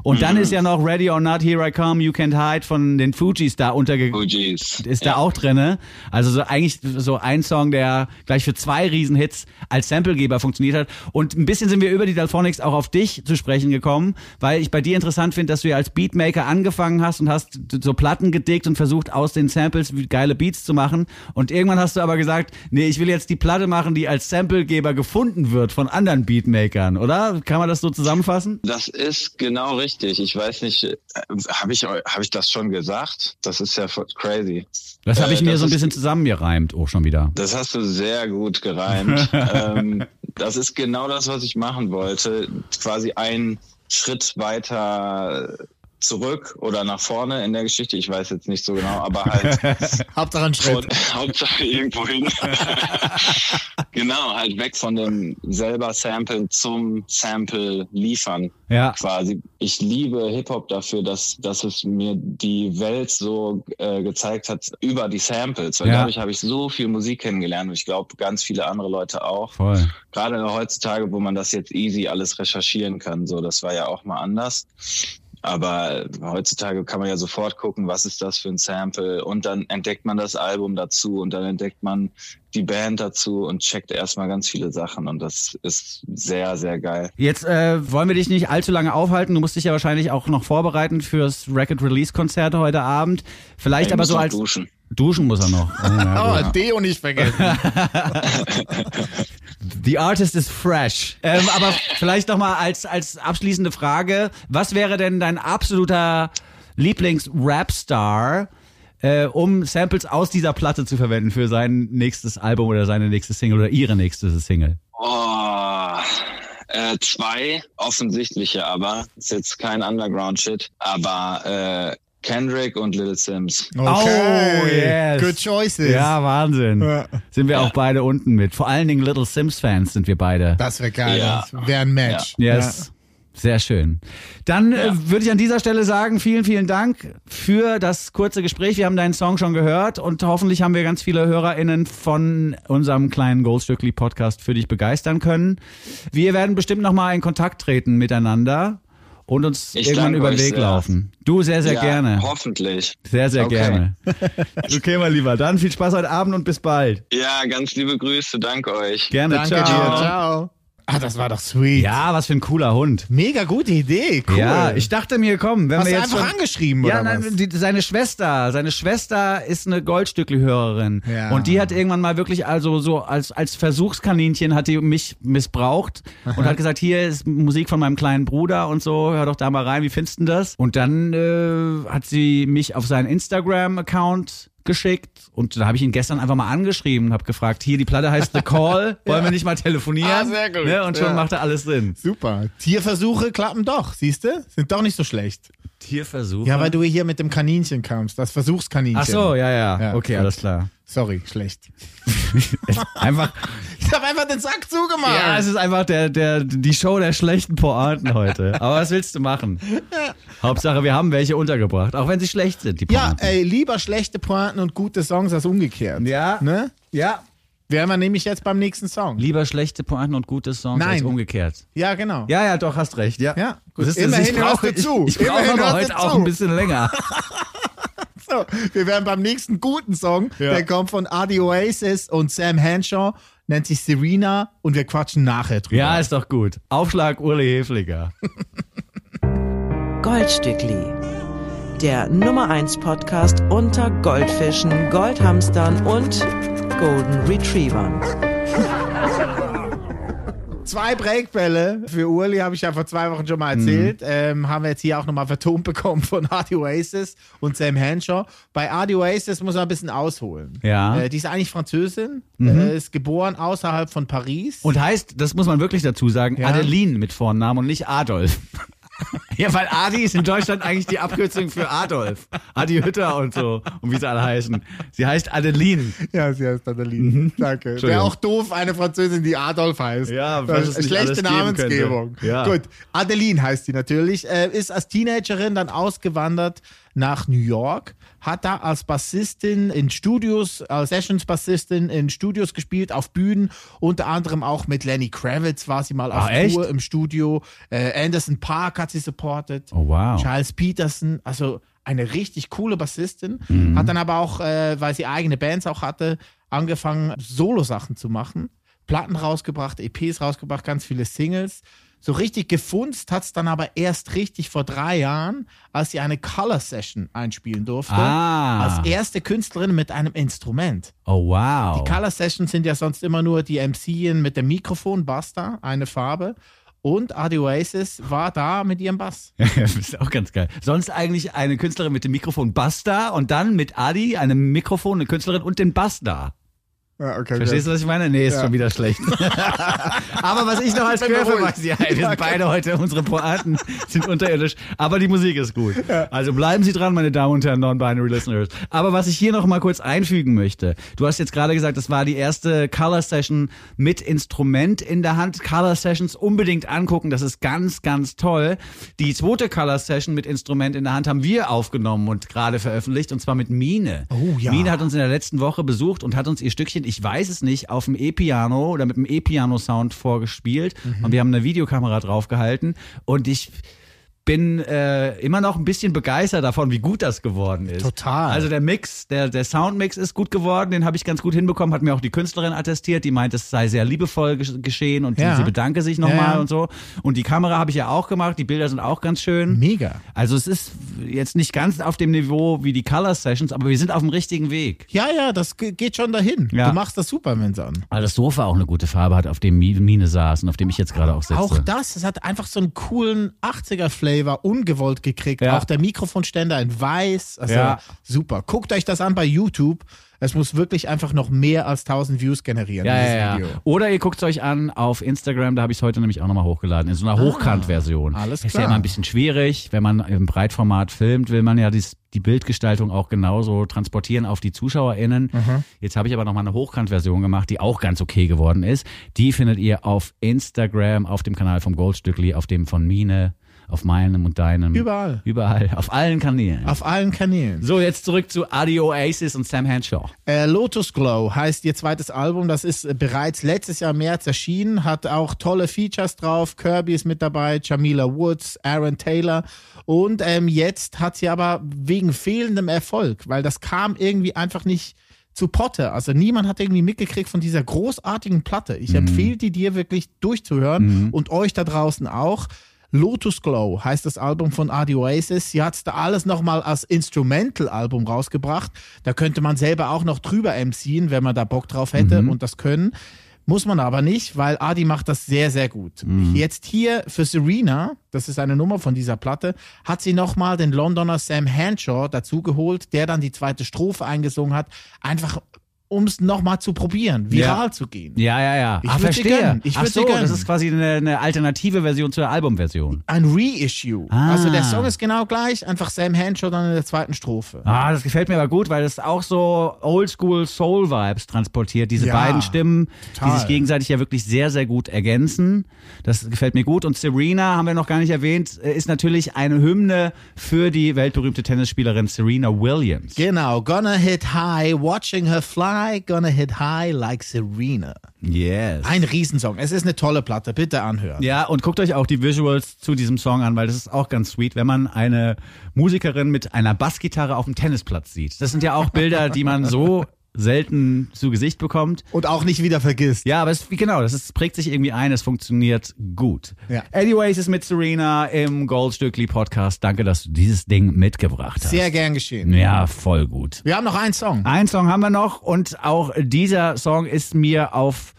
Und dann ist ja noch Ready or Not, Here I Come, You Can't Hide von den Fugees da untergegangen Fugees. ist da auch drinne. Also so eigentlich so ein Song, der gleich für zwei Riesenhits als Samplegeber funktioniert hat. Und ein bisschen sind wir über die Delphonics auch auf dich zu sprechen gekommen, weil ich bei dir interessant finde, dass du ja als Beatmaker angefangen hast und hast so Platten gedickt und versucht aus den Samples geile Beats zu machen. Und irgendwann hast du aber gesagt, nee, ich will jetzt die Platte machen, die als Samplegeber gefunden wird von anderen Beatmakern, oder? Kann man das so zusammenfassen? Das ist genau richtig. Ich weiß nicht, äh, habe ich, hab ich das schon gesagt? Das ist ja crazy. Das habe ich Äh, mir so ein bisschen zusammengereimt, auch schon wieder. Das hast du sehr gut gereimt. *laughs* ähm, das ist genau das, was ich machen wollte. Quasi einen Schritt weiter zurück oder nach vorne in der Geschichte. Ich weiß jetzt nicht so genau, aber halt *laughs* Hauptsache ein von, Schritt. *laughs* Hauptsache irgendwo hin. *laughs* genau, halt weg von dem selber Sample zum Sample liefern. Ja. Quasi. Ich liebe Hip-Hop dafür, dass, dass es mir die Welt so äh, gezeigt hat über die Samples. Weil Ja. dadurch habe ich so viel Musik kennengelernt und ich glaube, ganz viele andere Leute auch. Voll. Gerade heutzutage, wo man das jetzt easy alles recherchieren kann. So, das war ja auch mal anders. Aber heutzutage kann man ja sofort gucken, was ist das für ein Sample und dann entdeckt man das Album dazu und dann entdeckt man die Band dazu und checkt erstmal ganz viele Sachen und das ist sehr, sehr geil. Jetzt äh, wollen wir dich nicht allzu lange aufhalten. Du musst dich ja wahrscheinlich auch noch vorbereiten fürs Record Release Konzert heute Abend. Vielleicht Ich aber so als duschen. Duschen muss er noch. Oh, *laughs* ja, Oh, nicht vergessen. *laughs* The artist is fresh. Ähm, aber vielleicht noch mal als als abschließende Frage: Was wäre denn dein absoluter Lieblings-Rap-Star? Äh, um Samples aus dieser Platte zu verwenden für sein nächstes Album oder seine nächste Single oder ihre nächste Single. Oh, äh, zwei offensichtliche, aber ist jetzt kein Underground-Shit, aber äh, Kendrick und Little Sims. Okay. Oh, yes. Good choices. Ja, Wahnsinn. Ja. Sind wir auch beide unten mit. Vor allen Dingen Little Sims-Fans sind wir beide. Das wäre geil. Ja. Das wäre ein Match. Yes. Sehr schön. Dann äh, würde ich an dieser Stelle sagen, vielen, vielen Dank für das kurze Gespräch. Wir haben deinen Song schon gehört und hoffentlich haben wir ganz viele HörerInnen von unserem kleinen Goldstückli Podcast für dich begeistern können. Wir werden bestimmt nochmal in Kontakt treten miteinander und uns Ich irgendwann über den Weg sehr. laufen. Du sehr, sehr ja, gerne. Hoffentlich. Sehr, sehr Okay. gerne. *laughs* Okay, mein Lieber. Dann viel Spaß heute Abend und bis bald. Ja, ganz liebe Grüße, danke euch. Gerne. Danke ciao. dir. Ciao. Ah, das war doch sweet. Ja, was für ein cooler Hund. Mega gute Idee. Cool. Ja, ich dachte mir, komm, wenn Hast wir du jetzt einfach schon, angeschrieben Ja, oder nein, was? die, seine Schwester, seine Schwester ist eine Goldstückli-Hörerin Ja. und die hat irgendwann mal wirklich also so als als Versuchskaninchen hat die mich missbraucht und hat gesagt, hier ist Musik von meinem kleinen Bruder und so, hör doch da mal rein, wie findest du das? Und dann äh, hat sie mich auf seinen Instagram-Account geschickt und da habe ich ihn gestern einfach mal angeschrieben und habe gefragt, hier die Platte heißt The Call, *laughs* wollen wir nicht mal telefonieren? Ah, sehr gut. Ne? Und schon Ja. macht er alles Sinn. Super. Tierversuche klappen doch, siehst du? Sind doch nicht so schlecht. Tierversuch. Ja, weil du hier mit dem Kaninchen kamst, das Versuchskaninchen. Ach so, ja, ja. Ja, okay, gut. alles klar. Sorry, schlecht. *laughs* *laughs* Einfach, Ich habe einfach den Sack zugemacht. Ja, es ist einfach der, der, die Show der schlechten Pointen heute. Aber was willst du machen? Hauptsache, wir haben welche untergebracht, auch wenn sie schlecht sind, die Ja, Pointen. ey, lieber schlechte Pointen und gute Songs als umgekehrt. Ja. Ne? Ja. Wären wir nämlich jetzt beim nächsten Song. Lieber schlechte Pointen und gute Songs als Nein. umgekehrt. Ja, genau. Ja, ja, doch, hast recht. Ja, Ja, gut. Das ist, Immerhin ich brauche, zu. Ich, ich brauche aber heute du auch zu. ein bisschen länger. *laughs* So, wir wären beim nächsten guten Song. Ja. Der kommt von Adi Oasis und Sam Henshaw, nennt sich Serena und wir quatschen nachher drüber. Ja, ist doch gut. Aufschlag Uli Hefliger. Goldstückli. Der Nummer 1 Podcast unter Goldfischen, Goldhamstern und Golden Retrievern. Zwei Breakbälle für Uli, habe ich ja vor zwei Wochen schon mal erzählt. Ähm, haben wir jetzt hier auch nochmal vertont bekommen von Adi Oasis und Sam Henshaw. Bei Adi Oasis muss man ein bisschen ausholen. Ja. Äh, die ist eigentlich Französin, äh, ist geboren außerhalb von Paris. Und heißt, das muss man wirklich dazu sagen, Ja. Adeline mit Vornamen und nicht Adolf. Ja, weil Adi ist in Deutschland eigentlich die Abkürzung für Adolf. Adi Hütter und so, und wie sie alle heißen. Sie heißt Adeline. Ja, sie heißt Adeline. Danke. Wäre auch doof, eine Französin, die Adolf heißt. Ja, schlechte Namensgebung. Ja. Gut, Adeline heißt sie natürlich. Äh, ist als Teenagerin dann ausgewandert nach New York, hat da als Bassistin in Studios, als Sessions-Bassistin in Studios gespielt, auf Bühnen, unter anderem auch mit Lenny Kravitz war sie mal auf Ah, echt? Tour im Studio. Äh, Anderson Park hat sie supportet. Oh, wow. Charles Peterson, also eine richtig coole Bassistin. Mhm. Hat dann aber auch, äh, weil sie eigene Bands auch hatte, angefangen, Solo-Sachen zu machen. Platten rausgebracht, EPs rausgebracht, ganz viele Singles. So richtig gefunzt hat es dann aber erst richtig vor drei Jahren, als sie eine Color-Session einspielen durfte. Ah. Als erste Künstlerin mit einem Instrument. Oh, wow. Die Color Sessions sind ja sonst immer nur die MCen mit dem Mikrofon, Basta, eine Farbe. Und Adi Oasis war da mit ihrem Bass. *laughs* das ist auch ganz geil. Sonst eigentlich eine Künstlerin mit dem Mikrofon Basta und dann mit Adi, einem Mikrofon, eine Künstlerin und den Bass da. Ja, okay, Verstehst du, was ich meine? Nee, ist Ja. schon wieder schlecht. *laughs* Aber was ich noch als Querverweis, ja, wir sind beide heute, unsere Pointen sind unterirdisch, aber die Musik ist gut. Also bleiben Sie dran, meine Damen und Herren Non-Binary Listeners. Aber was ich hier noch mal kurz einfügen möchte, du hast jetzt gerade gesagt, das war die erste Color Session mit Instrument in der Hand. Color Sessions unbedingt angucken, das ist ganz, ganz toll. Die zweite Color Session mit Instrument in der Hand haben wir aufgenommen und gerade veröffentlicht, und zwar mit Mine. Oh, ja. Mine hat uns in der letzten Woche besucht und hat uns ihr Stückchen, ich weiß es nicht, auf dem E-Piano oder mit dem E-Piano-Sound vorgespielt. Mhm. Und wir haben eine Videokamera draufgehalten. Und ich bin äh, immer noch ein bisschen begeistert davon, wie gut das geworden ist. Total. Also der Mix, der, der Soundmix ist gut geworden, den habe ich ganz gut hinbekommen, hat mir auch die Künstlerin attestiert, die meint, es sei sehr liebevoll gesch- geschehen und Ja. sie bedanke sich nochmal Ja, ja. und so. Und die Kamera habe ich ja auch gemacht, die Bilder sind auch ganz schön. Mega. Also es ist jetzt nicht ganz auf dem Niveau wie die Color Sessions, aber wir sind auf dem richtigen Weg. Ja, ja, das ge- geht schon dahin. Ja. Du machst das super, Vincent. Weil das Sofa auch eine gute Farbe hat, auf dem Mi- Mine saß und auf dem ich jetzt gerade auch sitze. Auch das, es hat einfach so einen coolen 80er-Flavor ungewollt gekriegt. Ja. Auch der Mikrofonständer in weiß. Also Ja. super. Guckt euch das an bei YouTube. Es muss wirklich einfach noch mehr als 1000 Views generieren. Ja, ja, ja. Oder ihr guckt es euch an auf Instagram, da habe ich es heute nämlich auch nochmal hochgeladen, in so einer Hochkant-Version. Ah, alles Ist ja klar. immer ein bisschen schwierig, wenn man im Breitformat filmt, will man ja dies, die Bildgestaltung auch genauso transportieren auf die ZuschauerInnen. Mhm. Jetzt habe ich aber nochmal eine Hochkant-Version gemacht, die auch ganz okay geworden ist. Die findet ihr auf Instagram, auf dem Kanal vom Goldstückli, auf dem von Mine, auf meinem und deinem. Überall. Überall, auf allen Kanälen. Auf allen Kanälen. so, jetzt zurück zu Adi Oasis und Sam Henshaw. Äh, Lotus Glow heißt ihr zweites Album. Das ist äh, bereits letztes Jahr im März erschienen. Hat auch tolle Features drauf. Kirby ist mit dabei, Jamila Woods, Aaron Taylor. Und ähm, jetzt hat sie aber wegen fehlendem Erfolg, weil das kam irgendwie einfach nicht zu Potte. Also niemand hat irgendwie mitgekriegt von dieser großartigen Platte. Ich empfehle die dir wirklich durchzuhören und euch da draußen auch. Lotus Glow heißt das Album von Adi Oasis. Sie hat es da alles nochmal als Instrumental-Album rausgebracht. Da könnte man selber auch noch drüber MCen, wenn man da Bock drauf hätte und das können. Muss man aber nicht, weil Adi macht das sehr, sehr gut. Jetzt hier für Serena, das ist eine Nummer von dieser Platte, hat sie nochmal den Londoner Sam Henshaw dazugeholt, der dann die zweite Strophe eingesungen hat. Einfach um es nochmal zu probieren, viral Ja. zu gehen. Ja, ja, ja. Ich ah, verstehe. Ich Ach so, das ist quasi eine, eine alternative Version zur Albumversion. Ein Reissue. Ah. Also der Song ist genau gleich, einfach Sam Henshaw dann in der zweiten Strophe. Ah, das gefällt mir aber gut, weil es auch so Oldschool Soul Vibes transportiert. Diese Ja, beiden Stimmen, total. die sich gegenseitig ja wirklich sehr, sehr gut ergänzen. Das gefällt mir gut. Und Serena, haben wir noch gar nicht erwähnt, äh, ist natürlich eine Hymne für die weltberühmte Tennisspielerin Serena Williams. Genau, gonna hit high, watching her fly, gonna hit high like Serena. Yes. Ein Riesensong. Es ist eine tolle Platte, bitte anhören. Ja, und guckt euch auch die Visuals zu diesem Song an, weil das ist auch ganz sweet, wenn man eine Musikerin mit einer Bassgitarre auf dem Tennisplatz sieht. Das sind ja auch Bilder, die man so selten zu Gesicht bekommt. Und auch nicht wieder vergisst. Ja, aber es, genau, das ist, prägt sich irgendwie ein, es funktioniert gut. Ja. Anyways, ist mit Serena im Goldstückli Podcast. Danke, dass du dieses Ding mitgebracht hast. Sehr gern geschehen. Ja, voll gut. Wir haben noch einen Song. Ein Song haben wir noch und auch dieser Song ist mir auf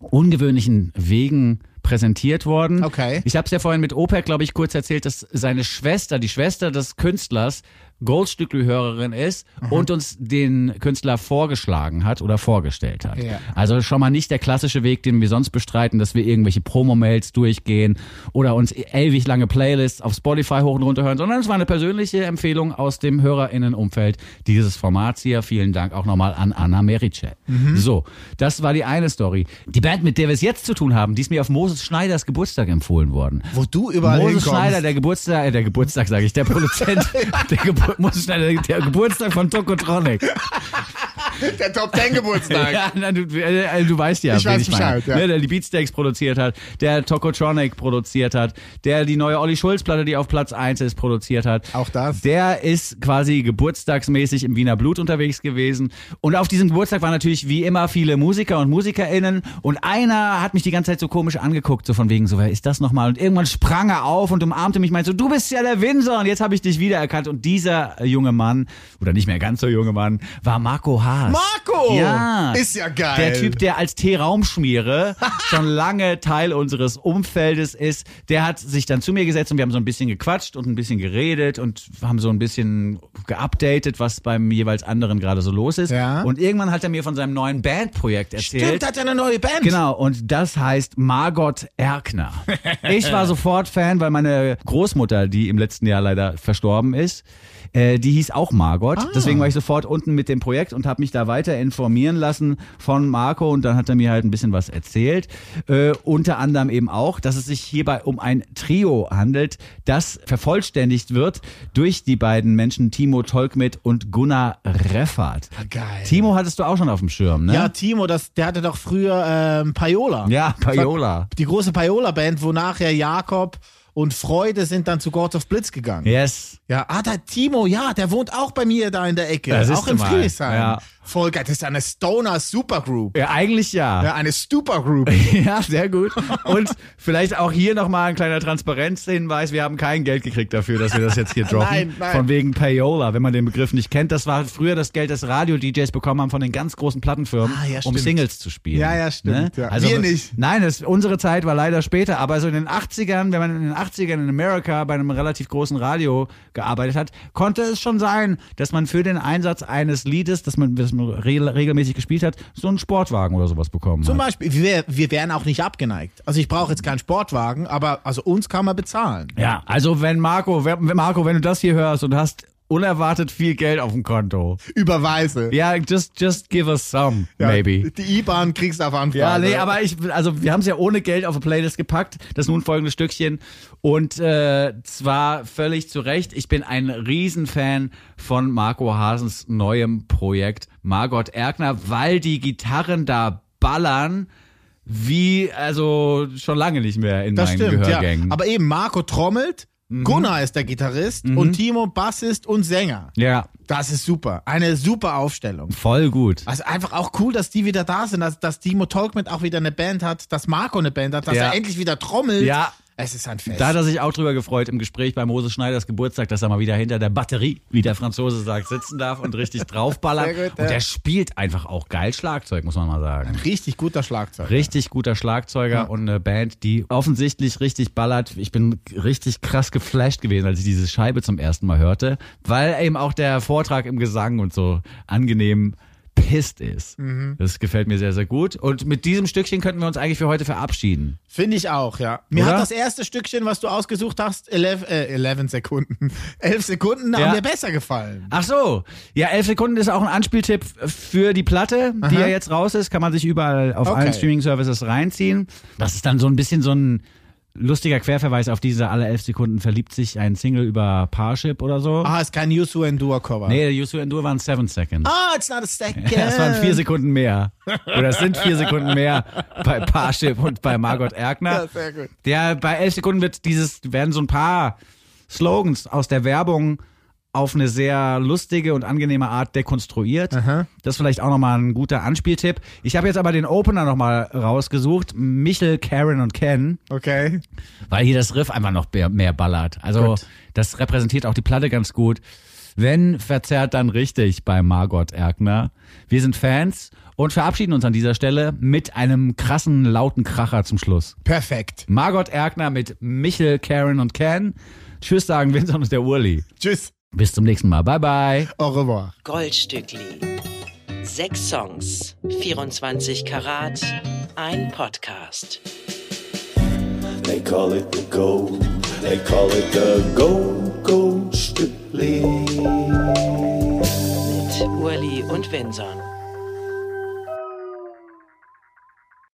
ungewöhnlichen Wegen präsentiert worden. Okay. Ich habe es ja vorhin mit Opek, glaube ich, kurz erzählt, dass seine Schwester, die Schwester des Künstlers, Goldstückli-Hörerin ist und uns den Künstler vorgeschlagen hat oder vorgestellt hat. Ja. Also schon mal nicht der klassische Weg, den wir sonst bestreiten, dass wir irgendwelche Promo-Mails durchgehen oder uns ewig lange Playlists auf Spotify hoch und runter hören, sondern es war eine persönliche Empfehlung aus dem HörerInnen-Umfeld dieses Formats hier. Vielen Dank auch nochmal an Anna Merice. So, das war die eine Story. Die Band, mit der wir es jetzt zu tun haben, die ist mir auf Moses Schneiders Geburtstag empfohlen worden. Wo du überall Moses hinkommst. Schneider, der Geburtstag, äh, der Geburtstag sage ich, der Produzent, *laughs* der Gebur Moses Schneider, der Geburtstag von Tokotronic. *laughs* Der Top Ten Geburtstag. Ja, na, du, äh, du weißt ja, Ich weiß ich. Bescheid, ja. Ne, der die Beatsteaks produziert hat, der Tokotronic produziert hat, der die neue Olli Schulz Platte, die auf Platz 1 ist, produziert hat. Auch das. Der ist quasi geburtstagsmäßig im Wiener Blut unterwegs gewesen. Und auf diesem Geburtstag waren natürlich wie immer viele Musiker und MusikerInnen. Und einer hat mich die ganze Zeit so komisch angeguckt, so von wegen, so, wer ist das nochmal? Und irgendwann sprang er auf und umarmte mich, meinte so, du bist ja der Windsor. Und jetzt habe ich dich wiedererkannt. Und dieser junge Mann, oder nicht mehr ganz so junge Mann, war Marco Haas. Marco! Ja. Ist ja geil. Der Typ, der als T-Raumschmiere *laughs* schon lange Teil unseres Umfeldes ist, der hat sich dann zu mir gesetzt und wir haben so ein bisschen gequatscht und ein bisschen geredet und haben so ein bisschen geupdatet, was beim jeweils anderen gerade so los ist. Ja. Und irgendwann hat er mir von seinem neuen Bandprojekt erzählt. Stimmt, hat er eine neue Band. Genau, und das heißt Margot Erkner. Ich war *laughs* sofort Fan, weil meine Großmutter, die im letzten Jahr leider verstorben ist, äh, die hieß auch Margot. Deswegen war ich sofort unten mit dem Projekt und habe mich da weiter informieren lassen von Marco und dann hat er mir halt ein bisschen was erzählt. Äh, unter anderem eben auch, dass es sich hierbei um ein Trio handelt, das vervollständigt wird durch die beiden Menschen Timo Tolkmit und Gunnar Reffert. Geil. Timo hattest du auch schon auf dem Schirm, ne? Ja, Timo, das, der hatte doch früher ähm, Payola. Ja, Payola. Die große Payola-Band, wo nachher Jakob und Freude sind dann zu God of Blitz gegangen. Yes. Ja, ah, der Timo, ja, der wohnt auch bei mir da in der Ecke. Siehst auch in mal. Friedrichshain. Ja. Voll geil. Das ist eine Stoner Supergroup. Ja, eigentlich ja. Ja, eine Supergroup. *laughs* Ja, sehr gut. Und vielleicht auch hier nochmal ein kleiner Transparenzhinweis. Wir haben kein Geld gekriegt dafür, dass wir das jetzt hier *laughs* droppen. Nein, nein. Von wegen Payola, wenn man den Begriff nicht kennt. Das war früher das Geld, das Radio-DJs bekommen haben von den ganz großen Plattenfirmen, Ah, ja, um. Singles zu spielen. Ja, ja, stimmt, ja. Also, Wir nicht. Nein, das, unsere Zeit war leider später. Aber so in den 80ern, wenn man in den 80ern in Amerika bei einem relativ großen Radio gearbeitet hat, konnte es schon sein, dass man für den Einsatz eines Liedes, das man, das man regel, regelmäßig gespielt hat, so einen Sportwagen oder sowas bekommen Zum hat. Beispiel, wir, wir wären auch nicht abgeneigt. Also ich brauche jetzt keinen Sportwagen, aber also uns kann man bezahlen. Ja, also wenn Marco, wenn, Marco, wenn du das hier hörst und hast unerwartet viel Geld auf dem Konto. Überweise. Ja, just, just give us some, Ja, maybe. Die IBAN kriegst du auf Anfrage. Ja, nee, aber ich, also wir haben es ja ohne Geld auf eine Playlist gepackt. Das nun folgende Stückchen. Und äh, zwar völlig zu Recht, ich bin ein Riesenfan von Marco Hasens neuem Projekt Margot Erkner, weil die Gitarren da ballern wie, also schon lange nicht mehr in Das meinen stimmt, ja. Gehörgängen. Aber eben, Marco trommelt, Mhm. Gunnar ist der Gitarrist und Timo Bassist und Sänger. ja, Das ist super. Eine super Aufstellung. voll gut. Also einfach auch cool, dass die wieder da sind, dass, dass Timo Tolkmet auch wieder eine Band hat, dass Marco eine Band hat, dass Ja. er endlich wieder trommelt. Ja. Es ist ein Fest. Da hat er sich auch drüber gefreut im Gespräch bei Moses Schneiders Geburtstag, dass er mal wieder hinter der Batterie, wie der Franzose sagt, sitzen darf und richtig *laughs* draufballert. Sehr gut, und ja. der spielt einfach auch geil Schlagzeug, muss man mal sagen. Richtig guter Schlagzeug. Richtig guter Schlagzeuger und eine Band, die offensichtlich richtig ballert. Ich bin richtig krass geflasht gewesen, als ich diese Scheibe zum ersten Mal hörte, weil eben auch der Vortrag im Gesang und so angenehm pisst ist. Das gefällt mir sehr, sehr gut. Und mit diesem Stückchen könnten wir uns eigentlich für heute verabschieden. Finde ich auch, ja. Mir Oder? hat das erste Stückchen, was du ausgesucht hast, 11, äh, 11 Sekunden, *laughs* 11 Sekunden, Ja. haben mir besser gefallen. Ach so, ja, elf Sekunden ist auch ein Anspieltipp für die Platte, die ja jetzt raus ist. Kann man sich überall auf Okay. allen Streaming-Services reinziehen. Das ist dann so ein bisschen so ein lustiger Querverweis auf diese alle elf Sekunden verliebt sich ein Single über Parship oder so. Ah, ist kein Yusu Endure Cover. Nee, Yusu Endure waren seven Seconds. Ah, it's not a second. *laughs* Ja, es waren vier Sekunden mehr. Oder es sind vier Sekunden mehr bei Parship und bei Margot Erkner. Ja, sehr gut. Der, bei elf Sekunden wird dieses, werden so ein paar Slogans aus der Werbung auf eine sehr lustige und angenehme Art dekonstruiert. Das ist vielleicht auch nochmal ein guter Anspieltipp. Ich habe jetzt aber den Opener nochmal rausgesucht. Michel, Karen und Ken, Okay. weil hier das Riff einfach noch mehr, mehr ballert. Also Gut. das repräsentiert auch die Platte ganz gut. Wenn verzerrt, dann richtig bei Margot Erkner. Wir sind Fans und verabschieden uns an dieser Stelle mit einem krassen, lauten Kracher zum Schluss. Perfekt. Margot Erkner mit Michel, Karen und Ken. Tschüss sagen Vincent und der Urli. Tschüss. Bis zum nächsten Mal. Bye bye. Au revoir. Goldstückli. Sechs Songs, 24 Karat, ein Podcast. They call it the gold. They call it the gold, gold strictly. Mit Urli und Vinson.